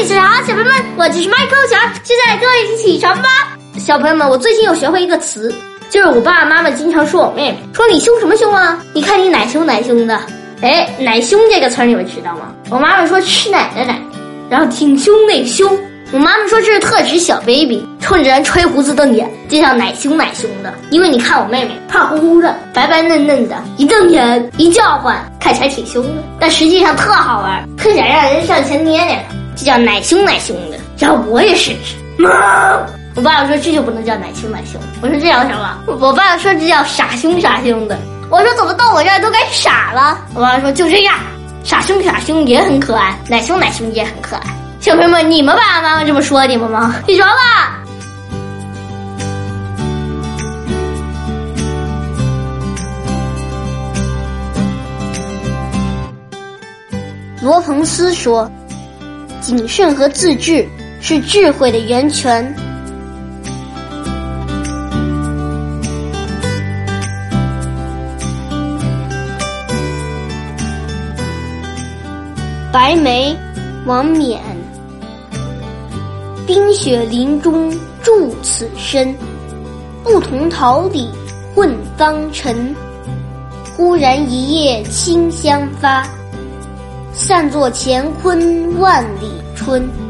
你是好，小朋友们，我就是麦克强。现在跟我一起起床吧，小朋友们，我最近又学会一个词，就是我爸爸妈妈经常说我妹妹，说你凶什么凶啊？你看你奶凶奶凶的。哎，奶凶这个词你们知道吗？我妈妈说吃奶的奶，然后挺胸那胸。我妈妈说这是特指小 baby，冲着人吹胡子瞪眼，就像奶凶奶凶的。因为你看我妹妹胖乎乎的，白白嫩嫩的，一瞪眼一叫唤，看起来挺凶的，但实际上特好玩，特想让人上前捏捏，就叫奶凶奶凶的。然后我也试试，我爸爸说这就不能叫奶凶奶凶，我说这叫什么？我爸爸说这叫傻凶傻凶的。我说怎么到我这儿都该傻了？我爸爸说就这样，傻凶傻凶也很可爱，奶凶奶凶也很可爱。小朋友们，你们爸爸妈妈这么说你们吗？起床啦！罗彭斯说：“谨慎和自制是智慧的源泉。”白眉，王冕。冰雪林中住此身，不同桃李混芳尘。忽然一夜清香发，散作乾坤万里春。